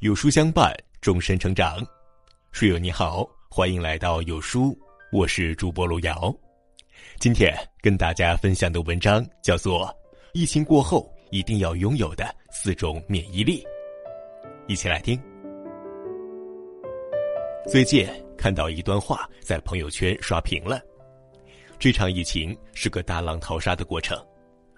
有书相伴，终身成长。书友你好，欢迎来到有书，我是主播路遥。今天跟大家分享的文章叫做《疫情过后一定要拥有的四种免疫力》，一起来听。最近看到一段话在朋友圈刷屏了。这场疫情是个大浪淘沙的过程，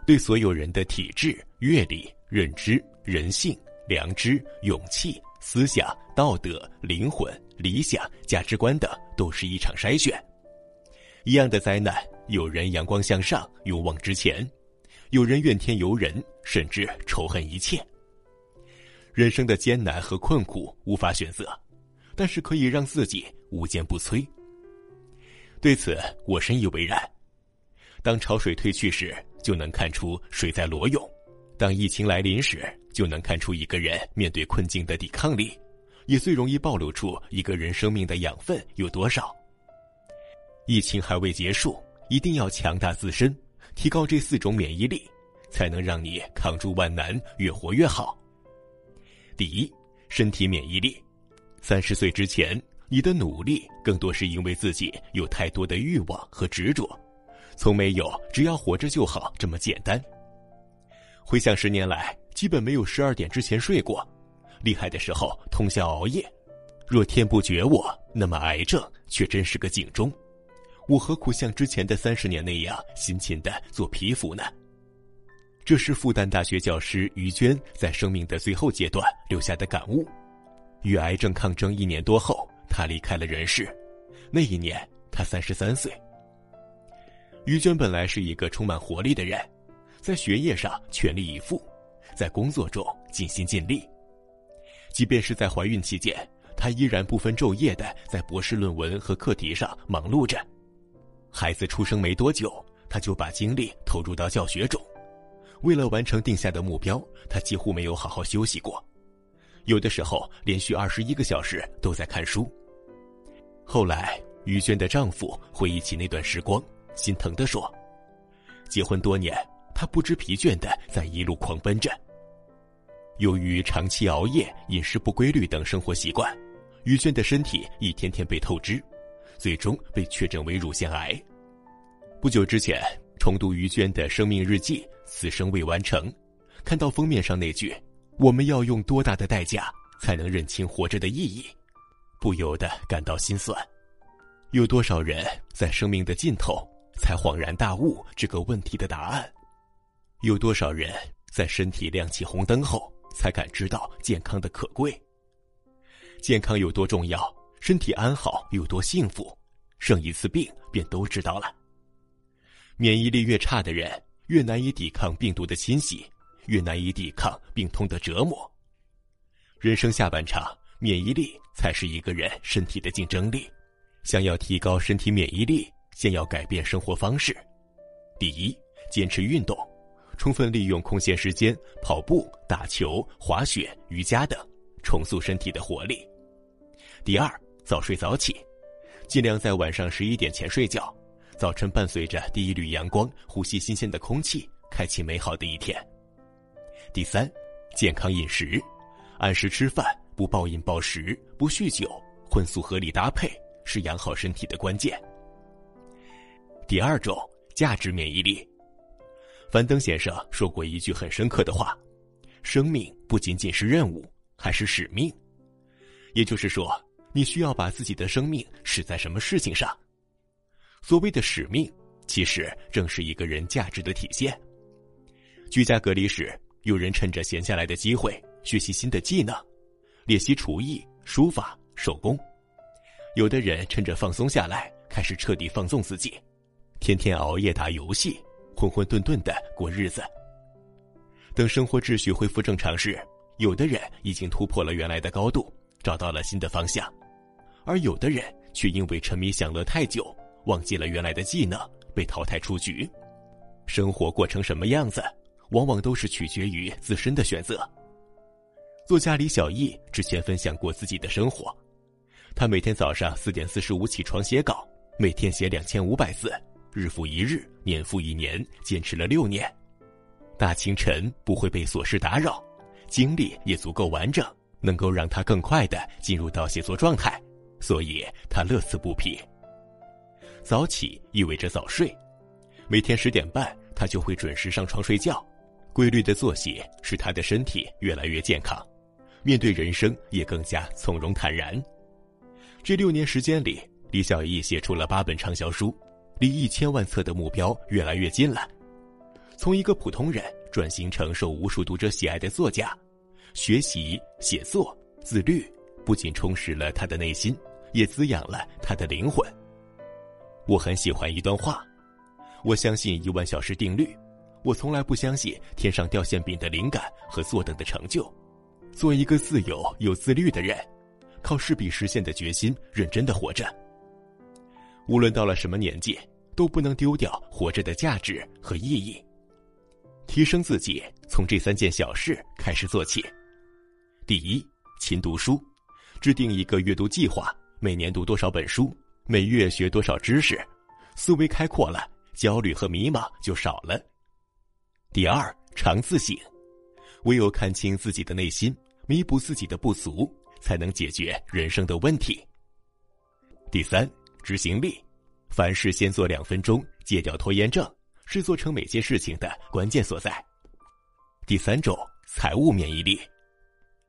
对所有人的体质、阅历、认知、人性。良知、勇气、思想、道德、灵魂、理想、价值观等，都是一场筛选。一样的灾难，有人阳光向上，勇往直前；有人怨天尤人，甚至仇恨一切。人生的艰难和困苦无法选择，但是可以让自己无坚不摧。对此，我深以为然。当潮水退去时，就能看出水在裸泳；当疫情来临时，就能看出一个人面对困境的抵抗力，也最容易暴露出一个人生命的养分有多少。疫情还未结束，一定要强大自身，提高这四种免疫力，才能让你扛住万难，越活越好。第一，身体免疫力。三十岁之前，你的努力更多是因为自己有太多的欲望和执着，从没有只要活着就好这么简单。回想十年来。基本没有十二点之前睡过，厉害的时候通宵熬夜。若天不绝我，那么癌症却真是个警钟。我何苦像之前的三十年那样辛勤的做皮肤呢？这是复旦大学教师于娟在生命的最后阶段留下的感悟。与癌症抗争一年多后，她离开了人世。那一年，她三十三岁。于娟本来是一个充满活力的人，在学业上全力以赴。在工作中尽心尽力，即便是在怀孕期间，她依然不分昼夜的在博士论文和课题上忙碌着。孩子出生没多久，她就把精力投入到教学中。为了完成定下的目标，她几乎没有好好休息过，有的时候连续二十一个小时都在看书。后来，于娟的丈夫回忆起那段时光，心疼地说：“结婚多年，他不知疲倦的在一路狂奔着。”由于长期熬夜、饮食不规律等生活习惯，于娟的身体一天天被透支，最终被确诊为乳腺癌。不久之前，重读于娟的生命日记《此生未完成》，看到封面上那句“我们要用多大的代价才能认清活着的意义”，不由得感到心酸。有多少人在生命的尽头才恍然大悟这个问题的答案？有多少人在身体亮起红灯后？才感知到健康的可贵。健康有多重要，身体安好有多幸福，生一次病便都知道了。免疫力越差的人，越难以抵抗病毒的侵袭，越难以抵抗病痛的折磨。人生下半场，免疫力才是一个人身体的竞争力。想要提高身体免疫力，先要改变生活方式。第一，坚持运动。充分利用空闲时间跑步、打球、滑雪、瑜伽等，重塑身体的活力。第二，早睡早起，尽量在晚上十一点前睡觉，早晨伴随着第一缕阳光，呼吸新鲜的空气，开启美好的一天。第三，健康饮食，按时吃饭，不暴饮暴食，不酗酒，荤素合理搭配，是养好身体的关键。第二种，价值免疫力。樊登先生说过一句很深刻的话：“生命不仅仅是任务，还是使命。”也就是说，你需要把自己的生命使在什么事情上。所谓的使命，其实正是一个人价值的体现。居家隔离时，有人趁着闲下来的机会学习新的技能，练习厨艺、书法、手工；有的人趁着放松下来，开始彻底放纵自己，天天熬夜打游戏。混混沌沌的过日子。等生活秩序恢复正常时，有的人已经突破了原来的高度，找到了新的方向；而有的人却因为沉迷享乐太久，忘记了原来的技能，被淘汰出局。生活过成什么样子，往往都是取决于自身的选择。作家李小艺之前分享过自己的生活，他每天早上四点四十五起床写稿，每天写两千五百字。日复一日，年复一年，坚持了六年。大清晨不会被琐事打扰，精力也足够完整，能够让他更快的进入到写作状态，所以他乐此不疲。早起意味着早睡，每天十点半他就会准时上床睡觉。规律的作息使他的身体越来越健康，面对人生也更加从容坦然。这六年时间里，李小艺写出了八本畅销书，离一千万册的目标越来越近了。从一个普通人转型成受无数读者喜爱的作家，学习写作自律，不仅充实了他的内心，也滋养了他的灵魂。我很喜欢一段话，我相信一万小时定律。我从来不相信天上掉馅饼的灵感和坐等的成就。做一个自由又自律的人，靠势必实现的决心，认真的活着。无论到了什么年纪，都不能丢掉活着的价值和意义。提升自己，从这三件小事开始做起。第一，勤读书，制定一个阅读计划，每年读多少本书，每月学多少知识，思维开阔了，焦虑和迷茫就少了。第二，常自省，唯有看清自己的内心，弥补自己的不足，才能解决人生的问题。第三，执行力，凡事先做两分钟，戒掉拖延症，是做成每件事情的关键所在。第三种，财务免疫力。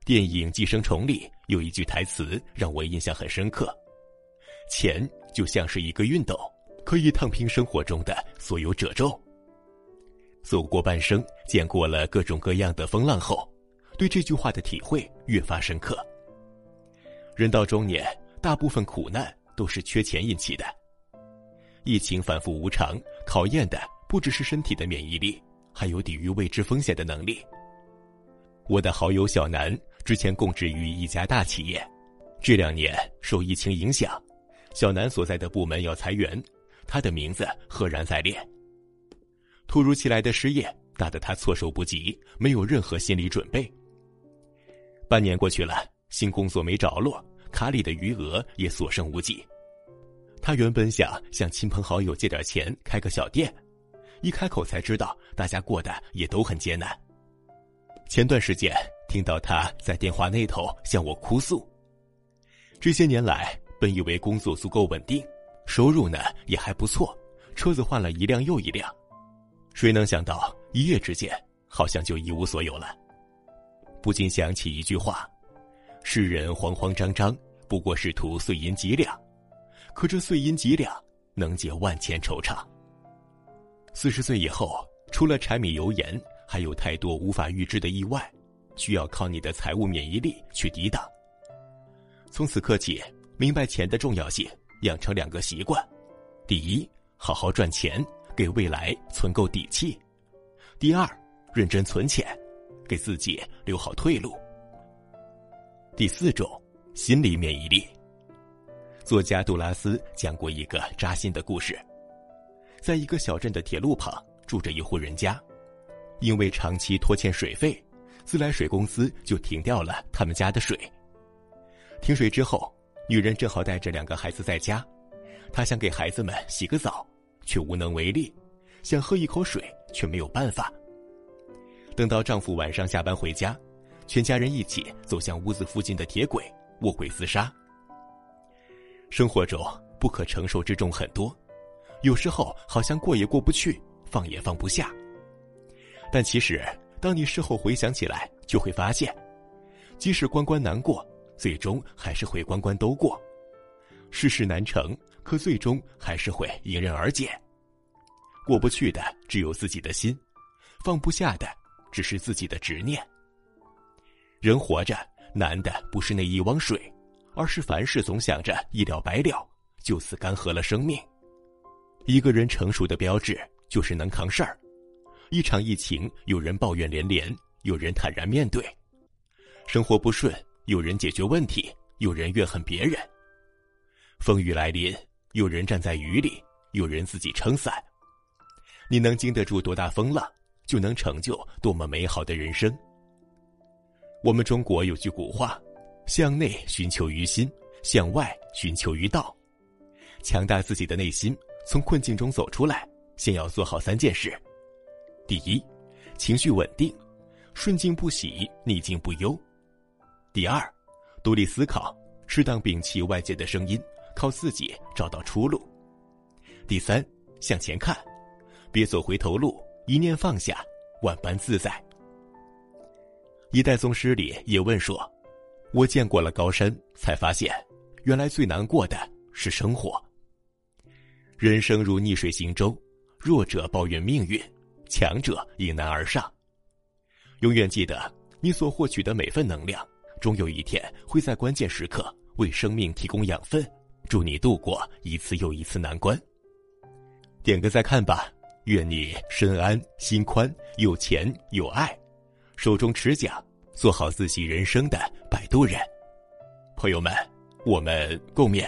电影《寄生虫》里有一句台词让我印象很深刻：“钱就像是一个熨斗，可以烫平生活中的所有褶皱。”走过半生，见过了各种各样的风浪后，对这句话的体会越发深刻。人到中年，大部分苦难都是缺钱引起的。疫情反复无常，考验的不只是身体的免疫力，还有抵御未知风险的能力。我的好友小南之前供职于一家大企业，这两年受疫情影响，小南所在的部门要裁员，他的名字赫然在列。突如其来的失业打得他措手不及，没有任何心理准备。半年过去了，新工作没着落，卡里的余额也所剩无几。他原本想向亲朋好友借点钱开个小店，一开口才知道大家过得也都很艰难。前段时间听到他在电话那头向我哭诉，这些年来本以为工作足够稳定，收入呢也还不错，车子换了一辆又一辆。谁能想到一夜之间，好像就一无所有了？不禁想起一句话：“世人慌慌张张，不过是图碎银几两，可这碎银几两能解万千惆怅。”四十岁以后，除了柴米油盐，还有太多无法预知的意外，需要靠你的财务免疫力去抵挡。从此刻起，明白钱的重要性，养成两个习惯：第一，好好赚钱。给未来存够底气。第二，认真存钱，给自己留好退路。第四种，心理免疫力。作家杜拉斯讲过一个扎心的故事：在一个小镇的铁路旁，住着一户人家，因为长期拖欠水费，自来水公司就停掉了他们家的水。停水之后，女人正好带着两个孩子在家，她想给孩子们洗个澡。却无能为力，想喝一口水却没有办法。等到丈夫晚上下班回家，全家人一起走向屋子附近的铁轨，卧轨自杀。生活中不可承受之重很多，有时候好像过也过不去，放也放不下。但其实，当你事后回想起来，就会发现，即使关关难过，最终还是会关关都过。世事难成。可最终还是会迎刃而解。过不去的只有自己的心，放不下的只是自己的执念。人活着难的不是那一汪水，而是凡事总想着一了百了，就此干涸了生命。一个人成熟的标志就是能扛事儿。一场疫情，有人抱怨连连，有人坦然面对；生活不顺，有人解决问题，有人怨恨别人。风雨来临。有人站在雨里，有人自己撑伞。你能经得住多大风浪，就能成就多么美好的人生。我们中国有句古话：“向内寻求于心，向外寻求于道。”强大自己的内心，从困境中走出来，先要做好三件事：第一，情绪稳定，顺境不喜，逆境不忧；第二，独立思考，适当摒弃外界的声音，靠自己找到出路。第三，向前看，别走回头路，一念放下，万般自在。一代宗师里也问说：“我见过了高山，才发现，原来最难过的是生活。人生如逆水行舟，弱者抱怨命运，强者迎难而上。永远记得，你所获取的每份能量，终有一天会在关键时刻为生命提供养分，助你度过一次又一次难关。点个再看吧，愿你身安心宽，有钱有爱。”手中持桨，做好自己人生的摆渡人。朋友们，我们共勉。